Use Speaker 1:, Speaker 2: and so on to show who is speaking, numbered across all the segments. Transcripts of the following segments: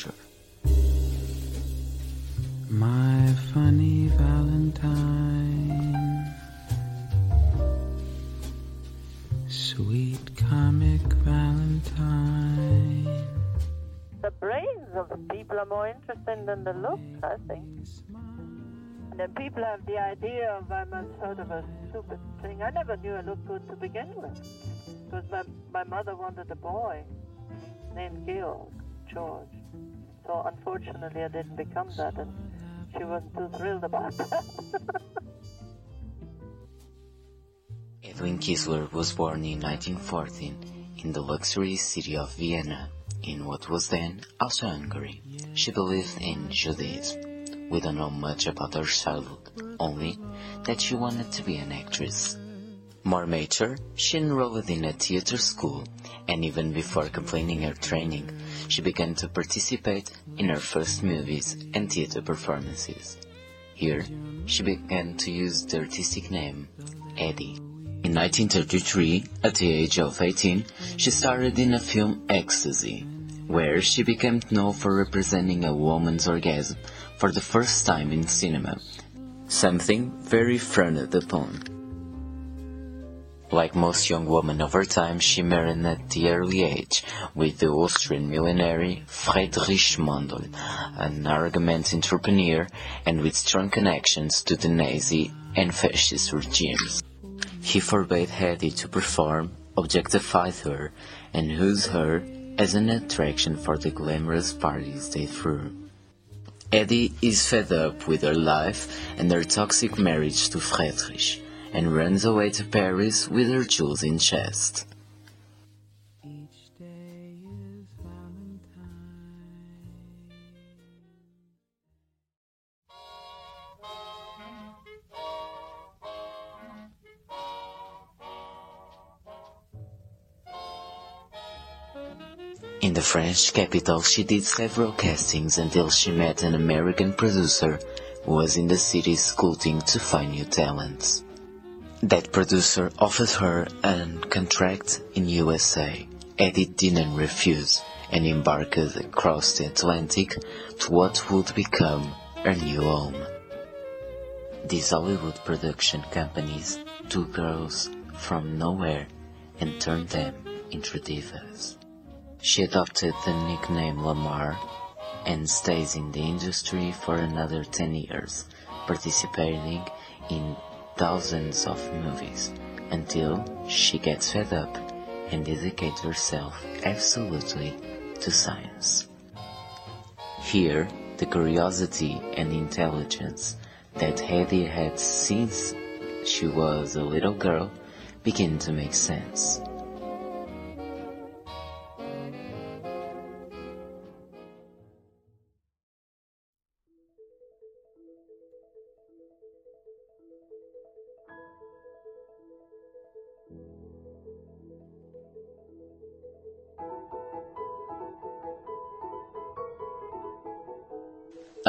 Speaker 1: culture.
Speaker 2: My funny Valentine, sweet comic Valentine.
Speaker 3: The brains of the people are more interesting than the looks, I think. And then people have the idea of I'm a sort of a stupid thing. I never knew I looked good to begin with. Because my, my mother wanted a boy named Georg, George. So unfortunately I didn't become that and she wasn't too thrilled about that.
Speaker 1: Hedwig Kiesler was born in 1914 in the luxury city of Vienna, in what was then Austria-Hungary. She believed in Judaism. We don't know much about her childhood, only that she wanted to be an actress. More mature, she enrolled in a theater school, and even before completing her training, she began to participate in her first movies and theater performances. Here, she began to use the artistic name Hedy. In 1933, at the age of 18, she starred in a film Ecstasy, where she became known for representing a woman's orgasm for the first time in cinema, something very frowned upon. Like most young women of her time, she married at the early age with the Austrian millionaire Friedrich Mandl, an arrogant entrepreneur and with strong connections to the Nazi and fascist regimes. He forbade Hedy to perform, objectified her, and used her as an attraction for the glamorous parties they threw. Hedy is fed up with her life and her toxic marriage to Friedrich and runs away to Paris with her jewels in chest. In the French capital, she did several castings until she met an American producer who was in the city scouting to find new talents. That producer offered her a contract in USA. Hedy didn't refuse and embarked across the Atlantic to what would become her new home. These Hollywood production companies took girls from nowhere and turned them into divas. She adopted the nickname Lamarr and stays in the industry for another 10 years, participating in thousands of movies until she gets fed up and dedicates herself absolutely to science. Here, the curiosity and intelligence that Hedy had since she was a little girl begin to make sense.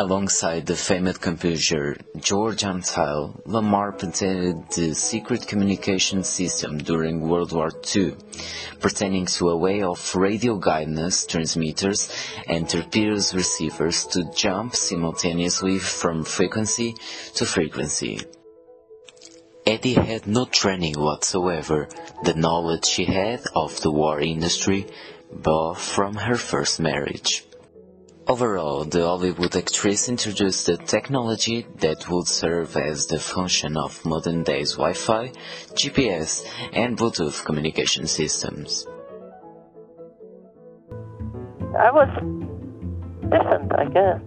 Speaker 1: Alongside the famed composer George Antheil, Lamarr patented the secret communication system during World War II, pertaining to a way of radio guidance transmitters and torpedoes receivers to jump simultaneously from frequency to frequency. Hedy had no training whatsoever. The knowledge she had of the war industry bore from her first marriage. Overall, the Hollywood actress introduced a technology that would serve as the function of modern day's Wi-Fi, GPS, and Bluetooth communication systems.
Speaker 3: I was different, I guess.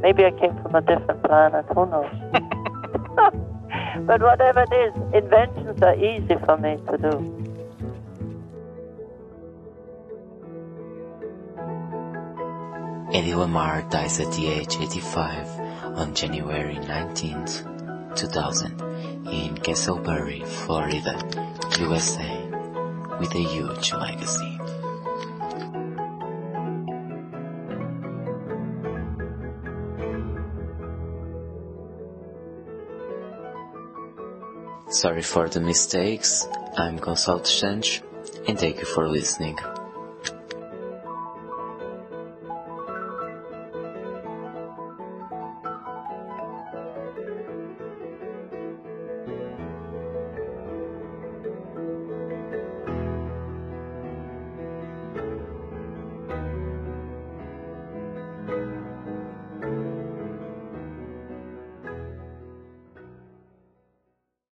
Speaker 3: Maybe I came from a different planet, who knows? but whatever it is, inventions are easy for me to do.
Speaker 1: Hedy Lamarr dies at the age 85 on January 19th, 2000 in Casselberry, Florida, USA, with a huge legacy. Sorry for the mistakes, I'm Gonçalo Santos, and thank you for listening.